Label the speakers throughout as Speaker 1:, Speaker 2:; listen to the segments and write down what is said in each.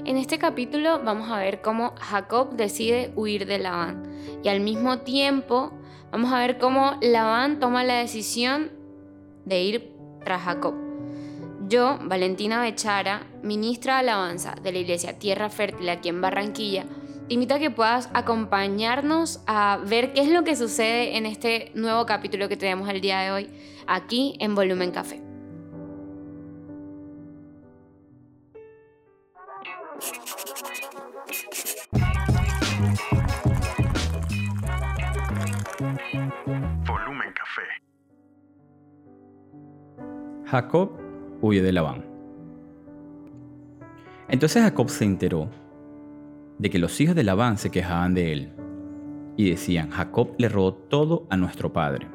Speaker 1: En este capítulo vamos a ver cómo Jacob decide huir de Labán y al mismo tiempo vamos a ver cómo Labán toma la decisión de ir tras Jacob. Yo, Valentina Bechara, ministra de alabanza de la iglesia Tierra Fértil aquí en Barranquilla, te invito a que puedas acompañarnos a ver qué es lo que sucede en este nuevo capítulo que tenemos el día de hoy aquí en Volumen Café.
Speaker 2: Jacob huye de Labán. Entonces Jacob se enteró de que los hijos de Labán se quejaban de él y decían, Jacob le robó todo a nuestro padre,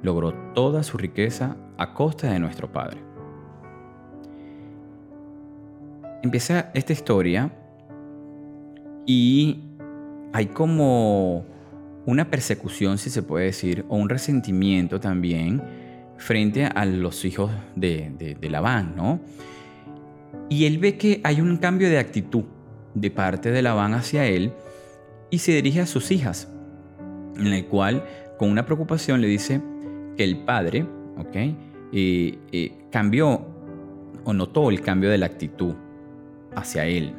Speaker 2: logró toda su riqueza a costa de nuestro padre. Empieza esta historia y hay como una persecución, si se puede decir, o un resentimiento también frente a los hijos de, de, Labán, ¿no? Y él ve que hay un cambio de actitud de parte de Labán hacia él y se dirige a sus hijas, en el cual con una preocupación le dice que el padre, ¿ok? Eh, eh, cambió o notó el cambio de la actitud hacia él.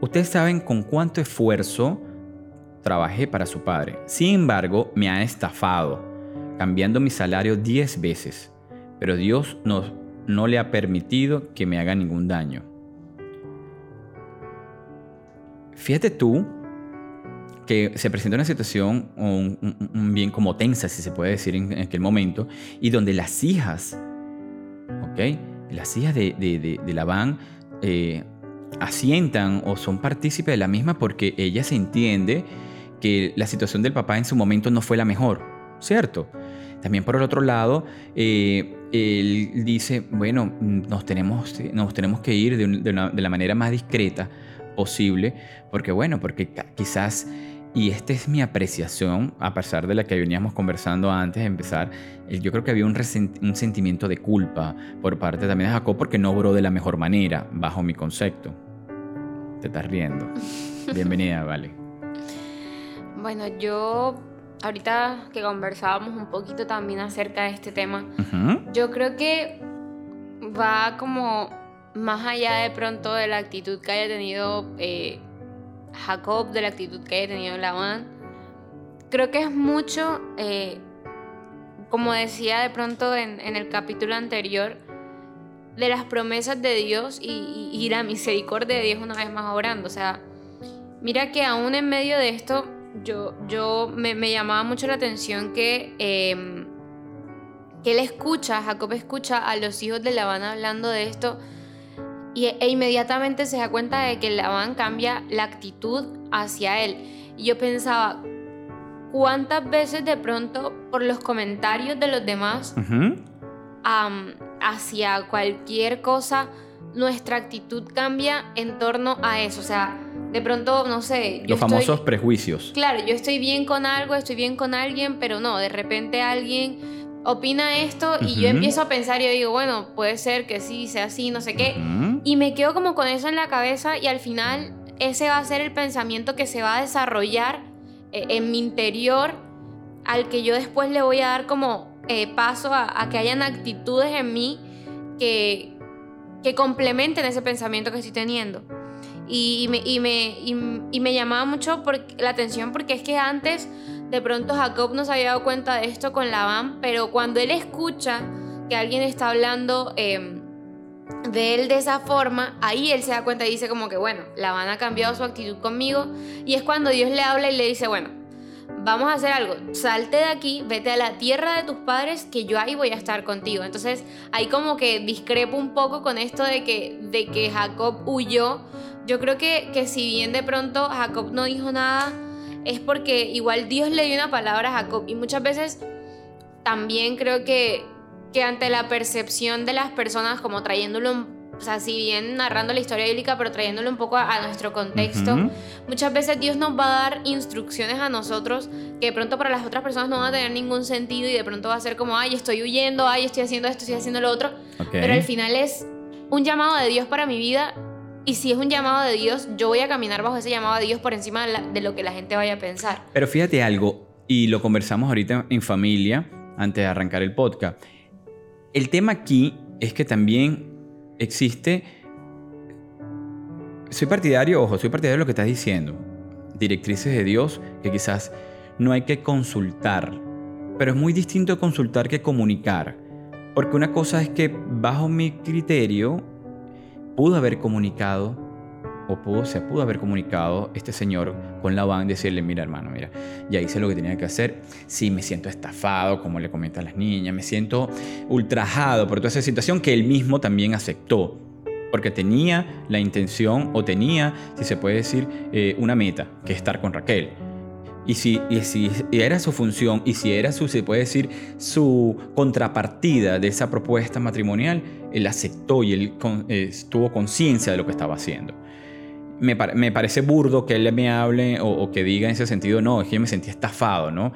Speaker 2: Ustedes saben con cuánto esfuerzo trabajé para su padre. Sin embargo, me ha estafado, cambiando mi salario 10 veces. Pero Dios no, no le ha permitido que me haga ningún daño. Fíjate tú que se presenta una situación un, bien como tensa, si se puede decir en, aquel momento, y donde las hijas, ¿ok? Las hijas de, de, de, Labán eh, asientan o son partícipes de la misma porque ella se entiende que la situación del papá en su momento no fue la mejor, ¿cierto? También por el otro lado, eh, él dice, bueno, nos tenemos, nos tenemos que ir de, de, la manera más discreta posible, porque bueno, porque quizás, y esta es mi apreciación, a pesar de la que veníamos conversando antes de empezar, eh, yo creo que había un, un sentimiento de culpa por parte también de Jacob porque no obró de la mejor manera, bajo mi concepto. Te estás riendo. Bienvenida, Vale.
Speaker 1: Bueno, yo ahorita que conversábamos un poquito también acerca de este tema, yo creo que va como más allá de pronto de la actitud que haya tenido eh, Jacob, de la actitud que haya tenido Labán. Creo que es mucho, eh, como decía de pronto en, el capítulo anterior, de las promesas de Dios y, y, la misericordia de Dios una vez más orando. O sea, mira que aún en medio de esto, yo, yo me, llamaba mucho la atención que, em, que él escucha, Jacob escucha a los hijos de Labán hablando de esto y, e inmediatamente se da cuenta de que Labán cambia la actitud hacia él. Y yo pensaba, ¿cuántas veces de pronto por los comentarios de los demás hacia cualquier cosa nuestra actitud cambia en torno a eso? O sea, de pronto, no sé.
Speaker 2: Los famosos prejuicios.
Speaker 1: Claro, yo estoy bien con algo, estoy bien con alguien, pero no, de repente alguien opina esto y yo empiezo a pensar y yo digo, bueno, puede ser que sí, sea así, no sé qué. Y me quedo como con eso en la cabeza y al final ese va a ser el pensamiento que se va a desarrollar eh, en mi interior al que yo después le voy a dar como eh, paso a, que hayan actitudes en mí que, que complementen ese pensamiento que estoy teniendo. Y, me, y, me, y, me, llamaba mucho la atención porque es que antes de pronto Jacob no se había dado cuenta de esto con Labán, pero cuando él escucha que alguien está hablando em, de él de esa forma, ahí él se da cuenta y dice como que bueno, Labán ha cambiado su actitud conmigo y es cuando Dios le habla y le dice, bueno, vamos a hacer algo, salte de aquí, vete a la tierra de tus padres, que yo ahí voy a estar contigo. Entonces ahí como que discrepo un poco con esto de que, de que Jacob huyó yo creo que, que si bien de pronto Jacob no dijo nada, es porque igual Dios le dio una palabra a Jacob. Y muchas veces también creo que, que ante la percepción de las personas, como trayéndolo, o sea, si bien narrando la historia bíblica, pero trayéndolo un poco a, nuestro contexto, muchas veces Dios nos va a dar instrucciones a nosotros que de pronto para las otras personas no van a tener ningún sentido y de pronto va a ser como, ay, estoy huyendo, ay, estoy haciendo esto, estoy haciendo lo otro. Pero al final es un llamado de Dios para mi vida y si es un llamado de Dios, yo voy a caminar bajo ese llamado de Dios por encima de, lo que la gente vaya a pensar.
Speaker 2: Pero fíjate algo, y lo conversamos ahorita en familia antes de arrancar el podcast. El tema aquí es que también existe... Soy partidario, ojo, soy partidario de lo que estás diciendo. Directrices de Dios que quizás no hay que consultar. Pero es muy distinto consultar que comunicar. Porque una cosa es que bajo mi criterio pudo haber comunicado o pudo, se pudo haber comunicado este señor con la y decirle, mira hermano, mira, ya hice lo que tenía que hacer, sí me siento estafado, como le comentan las niñas, me siento ultrajado por toda esa situación que él mismo también aceptó, porque tenía la intención o tenía, si se puede decir, eh, una meta, que es estar con Raquel. Y si, y si era su función y si era su, se puede decir, su contrapartida de esa propuesta matrimonial, él aceptó y él eh, tuvo conciencia de lo que estaba haciendo. Me, me, parece burdo que él me hable o, que diga en ese sentido, no, es que yo me sentí estafado, ¿no?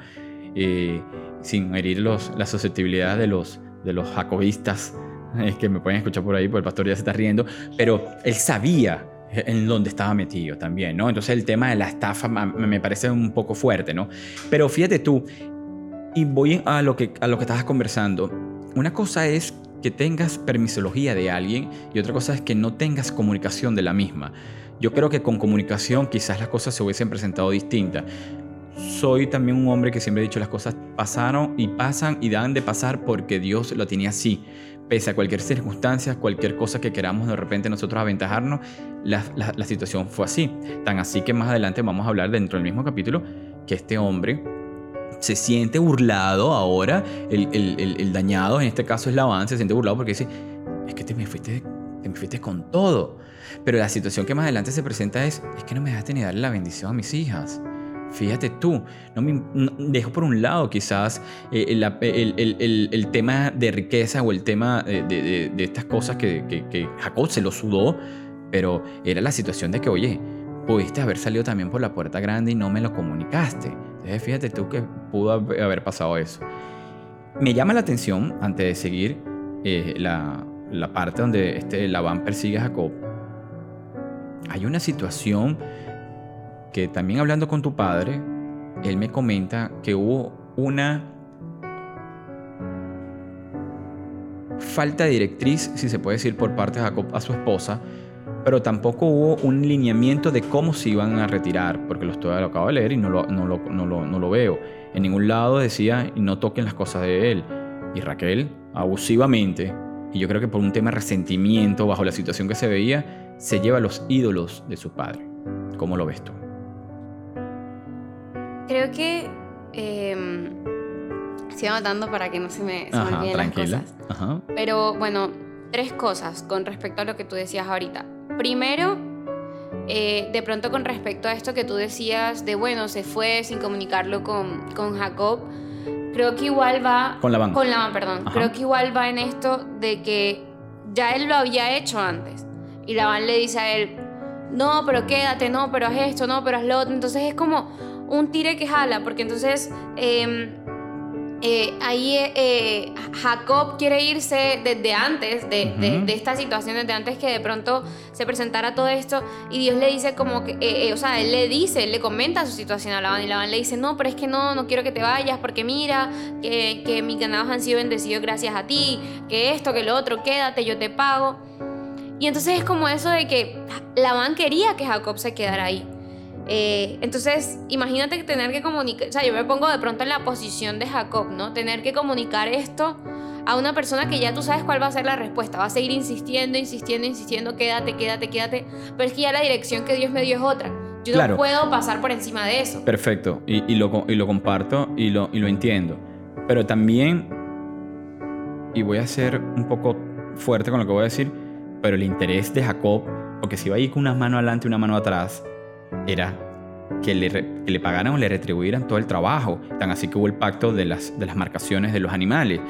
Speaker 2: Eh, sin herir los, la susceptibilidad de los, de los jacobistas es que me pueden escuchar por ahí, porque el pastor ya se está riendo, pero él sabía en dónde estaba metido también, ¿no? Entonces el tema de la estafa me parece un poco fuerte, ¿no? Pero fíjate tú, y voy a lo que, a lo que estabas conversando, una cosa es que tengas permisología de alguien y otra cosa es que no tengas comunicación de la misma. Yo creo que con comunicación quizás las cosas se hubiesen presentado distintas. Soy también un hombre que siempre he dicho las cosas pasaron y pasan y dan de pasar porque Dios lo tenía así pese a cualquier circunstancia, cualquier cosa que queramos de repente nosotros aventajarnos, la, la, situación fue así. Tan así que más adelante vamos a hablar dentro del mismo capítulo que este hombre se siente burlado ahora, el, dañado, en este caso es Labán, se siente burlado porque dice, es que te me fuiste, te me fuiste con todo. Pero la situación que más adelante se presenta es, es que no me dejaste ni darle la bendición a mis hijas. Fíjate tú, no me, dejo por un lado quizás eh, el, tema de riqueza o el tema de, estas cosas que, Jacob se lo sudó, pero era la situación de que, oye, pudiste haber salido también por la puerta grande y no me lo comunicaste. Entonces fíjate tú que pudo haber pasado eso. Me llama la atención, antes de seguir, eh, la, la parte donde este Labán persigue a Jacob. Hay una situación que también hablando con tu padre, él me comenta que hubo una falta de directriz, si se puede decir, por parte de Jacob a su esposa, pero tampoco hubo un lineamiento de cómo se iban a retirar, porque lo, estoy, lo acabo de leer y no lo, no, lo, no, lo, no lo veo. En ningún lado decía, no toquen las cosas de él. Y Raquel, abusivamente, y yo creo que por un tema de resentimiento bajo la situación que se veía, se lleva los ídolos de su padre. ¿Cómo lo ves tú?
Speaker 1: Creo que eh, sigo anotando para que no se me, se olviden las cosas. Pero bueno, tres cosas con respecto a lo que tú decías ahorita. Primero, eh, de pronto con respecto a esto que tú decías de, bueno, se fue sin comunicarlo con, con Jacob, creo que igual va...
Speaker 2: Con Labán.
Speaker 1: Con Labán, perdón. Creo que igual va en esto de que ya él lo había hecho antes. Y Labán le dice a él, no, pero quédate, no, pero haz esto, no, pero haz lo otro. Entonces es como un tire que jala, porque entonces em, eh, ahí eh, Jacob quiere irse desde antes de, de, esta situación, desde antes que de pronto se presentara todo esto, y Dios le dice como que, eh, o sea, él le dice, él le comenta su situación a Labán, y Labán le dice, no, pero es que no, no quiero que te vayas, porque mira, que, que mis ganados han sido bendecidos gracias a ti, que esto, que lo otro, quédate, yo te pago. Y entonces es como eso de que Labán quería que Jacob se quedara ahí. Eh, entonces, imagínate tener que comunicar, o sea, yo me pongo de pronto en la posición de Jacob, ¿no? Tener que comunicar esto a una persona que ya tú sabes cuál va a ser la respuesta, va a seguir insistiendo, insistiendo, insistiendo, quédate, quédate, quédate, pero es que ya la dirección que Dios me dio es otra. Yo no puedo pasar por encima de eso.
Speaker 2: Perfecto, y, lo, y lo, comparto y lo, y lo entiendo. Pero también, y voy a ser un poco fuerte con lo que voy a decir, pero el interés de Jacob, porque si va a ir con una mano adelante y una mano atrás, era que le, que le pagaran o le retribuyeran todo el trabajo. Tan así que hubo el pacto de las, de las marcaciones de los animales.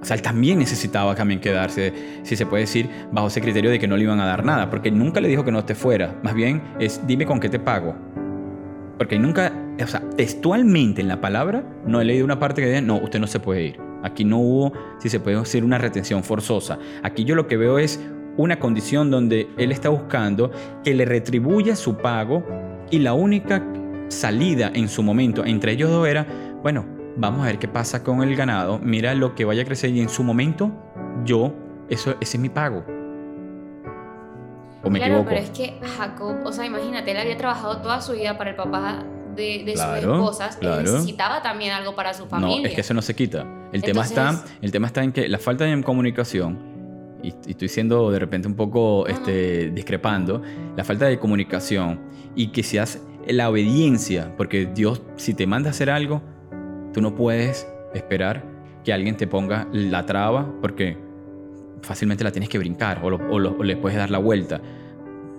Speaker 2: O sea, él también necesitaba también quedarse, si se puede decir, bajo ese criterio de que no le iban a dar nada, porque nunca le dijo que no te fuera. Más bien es, dime con qué te pago. Porque nunca, o sea, textualmente en la palabra, no he leído una parte que diga, no, usted no se puede ir. Aquí no hubo, si se puede decir, una retención forzosa. Aquí yo lo que veo es una condición donde él está buscando que le retribuya su pago y la única salida en su momento entre ellos dos era, bueno, vamos a ver qué pasa con el ganado, mira lo que vaya a crecer y en su momento yo, eso, ese es mi pago.
Speaker 1: ¿O me claro, pero es que Jacob, o sea, imagínate, él había trabajado toda su vida para el papá de, sus esposas, él necesitaba también algo para su familia.
Speaker 2: No, es que eso no se quita. El, tema, está, el tema está en que la falta de comunicación, y, estoy siendo de repente un poco este, discrepando, la falta de comunicación y que seas la obediencia, porque Dios, si te manda a hacer algo, tú no puedes esperar que alguien te ponga la traba, porque fácilmente la tienes que brincar o, o le puedes dar la vuelta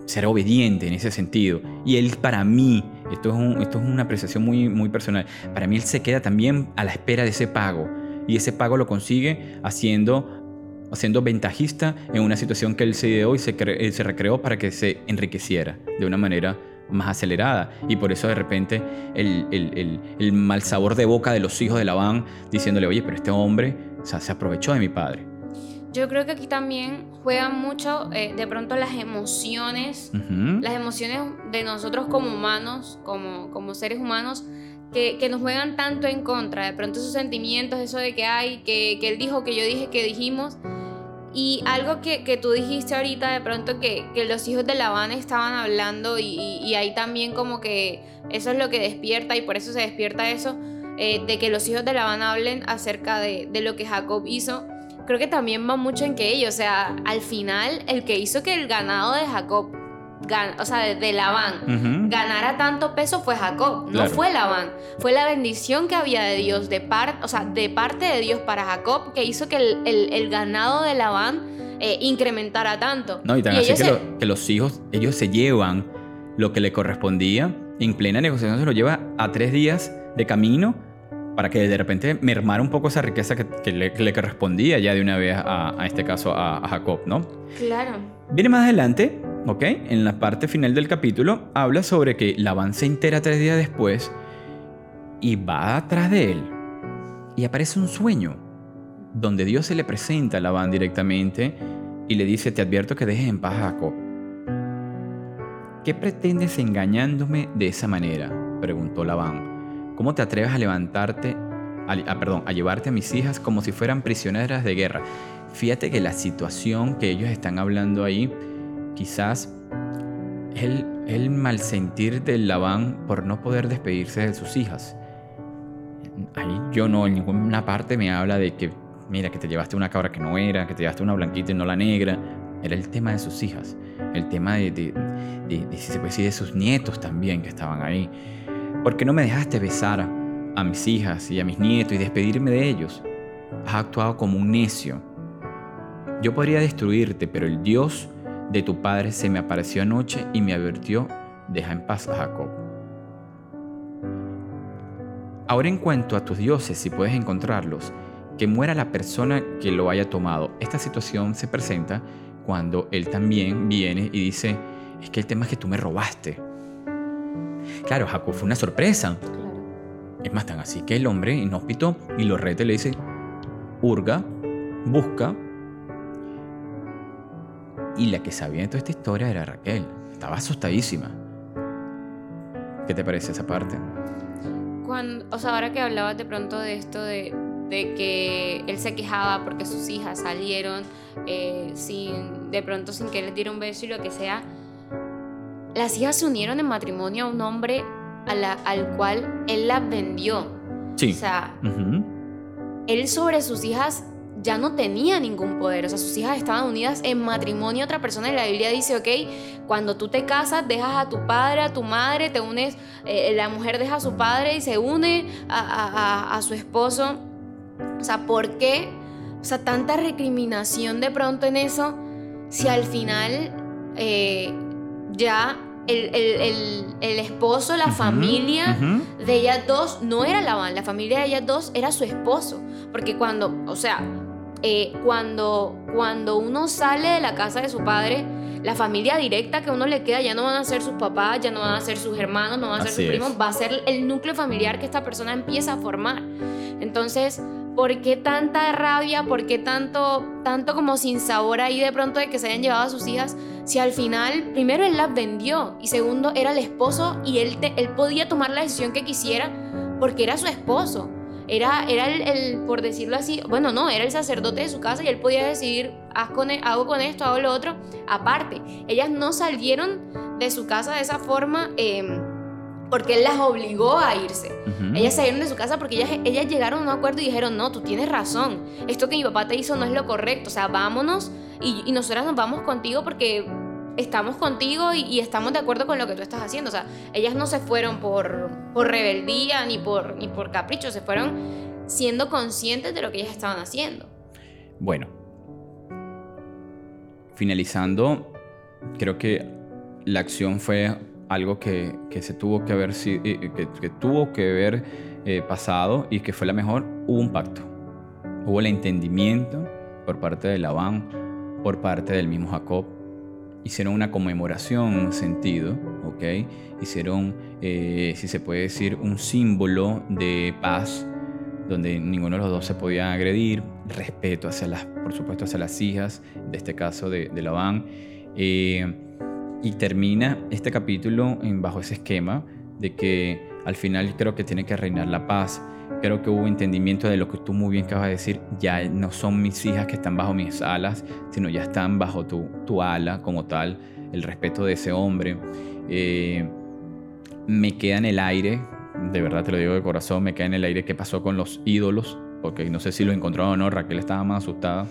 Speaker 2: ser obediente en ese sentido. Y él para mí, esto es, esto es una apreciación muy, muy personal, para mí él se queda también a la espera de ese pago. Y ese pago lo consigue haciendo, haciendo ventajista en una situación que él se ideó y se, se recreó para que se enriqueciera de una manera más acelerada. Y por eso de repente el, el, el, mal sabor de boca de los hijos de Labán diciéndole, oye, pero este hombre se aprovechó de mi padre.
Speaker 1: Yo creo que aquí también juegan mucho eh, de pronto las emociones, las emociones de nosotros como humanos, como, como seres humanos, que, que, nos juegan tanto en contra. De pronto esos sentimientos, eso de que hay, que, que él dijo, que yo dije, que dijimos. Y algo que, que tú dijiste ahorita, de pronto que, que los hijos de Labán estaban hablando y, y, ahí también como que eso es lo que despierta y por eso se despierta eso, eh, de que los hijos de Labán hablen acerca de, de lo que Jacob hizo creo que también va mucho en que ellos, o sea, al final el que hizo que el ganado de Jacob, o sea, de, Labán, ganara tanto peso fue Jacob, no fue Labán. Fue la bendición que había de Dios, de, par, o sea, de parte de Dios para Jacob, que hizo que el, ganado de Labán eh, incrementara tanto.
Speaker 2: No, y tan así que, que los hijos, ellos se llevan lo que le correspondía, en plena negociación se lo lleva a tres días de camino para que de repente mermara un poco esa riqueza que, le, correspondía ya de una vez a, este caso a, Jacob, ¿no?
Speaker 1: Claro.
Speaker 2: Viene más adelante, ¿ok? En la parte final del capítulo habla sobre que Labán se entera tres días después y va atrás de él y aparece un sueño donde Dios se le presenta a Labán directamente y le dice, te advierto que dejes en paz a Jacob. ¿Qué pretendes engañándome de esa manera? preguntó Labán. ¿Cómo te atreves a levantarte, a, perdón, a llevarte a mis hijas como si fueran prisioneras de guerra? Fíjate que la situación que ellos están hablando ahí, quizás el, el mal sentir del Labán por no poder despedirse de sus hijas. Ahí yo no, en ninguna parte me habla de que, mira, que te llevaste una cabra que no era, que te llevaste una blanquita y no la negra. Era el tema de sus hijas, el tema de, de, de, decir, de sus nietos también que estaban ahí. ¿Por qué no me dejaste besar a mis hijas y a mis nietos y despedirme de ellos? Has actuado como un necio. Yo podría destruirte, pero el Dios de tu padre se me apareció anoche y me advirtió, deja en paz a Jacob. Ahora en cuanto a tus dioses, si puedes encontrarlos, que muera la persona que lo haya tomado. Esta situación se presenta cuando él también viene y dice, es que el tema es que tú me robaste. Claro, Jacob fue una sorpresa. Es más, tan así que el hombre inhóspito y lo rete le dice, hurga, busca. Y la que sabía de toda esta historia era Raquel. Estaba asustadísima. ¿Qué te parece esa parte?
Speaker 1: Cuando, o sea, ahora que hablabas de pronto de esto de, que él se quejaba porque sus hijas salieron eh, sin, de pronto sin que les diera un beso y lo que sea, las hijas se unieron en matrimonio a un hombre al cual él las vendió.
Speaker 2: Sí.
Speaker 1: O sea, él sobre sus hijas ya no tenía ningún poder. O sea, sus hijas estaban unidas en matrimonio a otra persona. Y la Biblia dice, ok, cuando tú te casas, dejas a tu padre, a tu madre, te unes, eh, la mujer deja a su padre y se une a, su esposo. O sea, ¿por qué? O sea, tanta recriminación de pronto en eso, si al final eh, ya el, esposo, la familia de ellas dos no era la la familia de ellas dos era su esposo. Porque cuando, o sea, eh, cuando, cuando uno sale de la casa de su padre, la familia directa que uno le queda ya no van a ser sus papás, ya no van a ser sus hermanos, no van a ser sus primos, va a ser el núcleo familiar que esta persona empieza a formar. Entonces, ¿por qué tanta rabia? ¿Por qué tanto, tanto como sin sabor ahí de pronto de que se hayan llevado a sus hijas? Si al final, primero él las vendió y segundo era el esposo y él, él podía tomar la decisión que quisiera porque era su esposo. Era, era el, por decirlo así, bueno, no, era el sacerdote de su casa y él podía decidir, Haz con, e, hago con esto, hago lo otro. Aparte, ellas no salieron de su casa de esa forma. Em, porque él las obligó a irse. Ellas salieron de su casa porque ellas, ellas llegaron a un acuerdo y dijeron, no, tú tienes razón, esto que mi papá te hizo no es lo correcto, o sea, vámonos y, y nosotras nos vamos contigo porque estamos contigo y, estamos de acuerdo con lo que tú estás haciendo. O sea, ellas no se fueron por, por rebeldía ni por, ni por capricho, se fueron siendo conscientes de lo que ellas estaban haciendo.
Speaker 2: Bueno, finalizando, creo que la acción fue algo que, se tuvo que haber, eh, que, tuvo que haber eh, pasado y que fue la mejor, hubo un pacto. Hubo el entendimiento por parte de Labán, por parte del mismo Jacob. Hicieron una conmemoración un sentido, ¿ok? Hicieron, eh, si se puede decir, un símbolo de paz, donde ninguno de los dos se podía agredir, respeto hacia las, por supuesto, hacia las hijas, de este caso de, de Labán. Y termina este capítulo en, bajo ese esquema de que al final creo que tiene que reinar la paz. Creo que hubo entendimiento de lo que tú muy bien acabas de decir. Ya no son mis hijas que están bajo mis alas, sino ya están bajo tu, tu ala como tal. El respeto de ese hombre. Eh, me queda en el aire, de verdad te lo digo de corazón, me queda en el aire qué pasó con los ídolos, porque no sé si lo encontró o no, Raquel estaba más asustada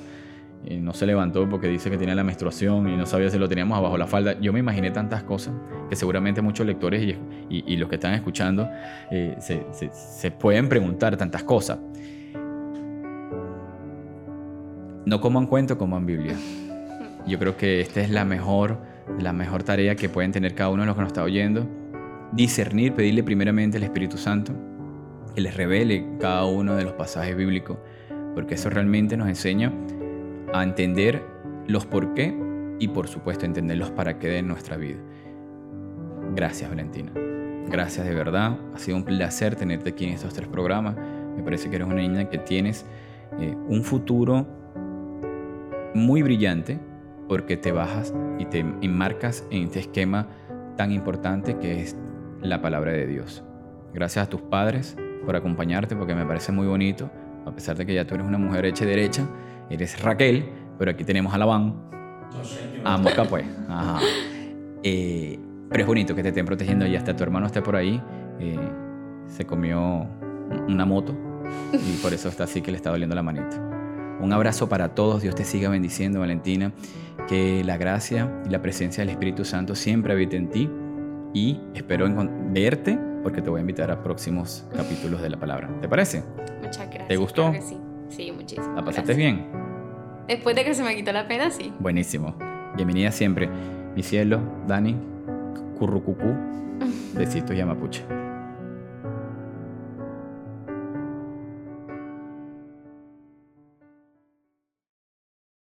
Speaker 2: no se levantó porque dice que tenía la menstruación y no sabía si lo teníamos abajo la falda. Yo me imaginé tantas cosas que seguramente muchos lectores y, los que están escuchando eh, se, pueden preguntar tantas cosas. No coman cuento, coman Biblia. Yo creo que esta es la mejor, la mejor tarea que pueden tener cada uno de los que nos está oyendo. Discernir, pedirle primeramente al Espíritu Santo que les revele cada uno de los pasajes bíblicos, porque eso realmente nos enseña a entender los por qué y por supuesto entender los para qué de nuestra vida. Gracias Valentina. Gracias de verdad. Ha sido un placer tenerte aquí en estos tres programas. Me parece que eres una niña que tienes eh, un futuro muy brillante porque te bajas y te enmarcas en este esquema tan importante que es la palabra de Dios. Gracias a tus padres por acompañarte porque me parece muy bonito, a pesar de que ya tú eres una mujer hecha y derecha, eres Raquel, pero aquí tenemos a Labán. A Mosca, pues. Ajá. Eh, pero es bonito que te estén protegiendo y hasta tu hermano esté por ahí. Eh, se comió una moto y por eso está así que le está doliendo la manita. Un abrazo para todos. Dios te siga bendiciendo, Valentina. Que la gracia y la presencia del Espíritu Santo siempre habite en ti. Y espero verte porque te voy a invitar a próximos capítulos de la palabra. ¿Te parece?
Speaker 1: Muchas gracias.
Speaker 2: ¿Te gustó?
Speaker 1: sí. Sí, muchísimo.
Speaker 2: ¿La pasaste bien?
Speaker 1: Después de que se me quitó la pena, sí.
Speaker 2: Buenísimo. Bienvenida siempre. Mi cielo, Dani, currucucú, besitos y amapuche.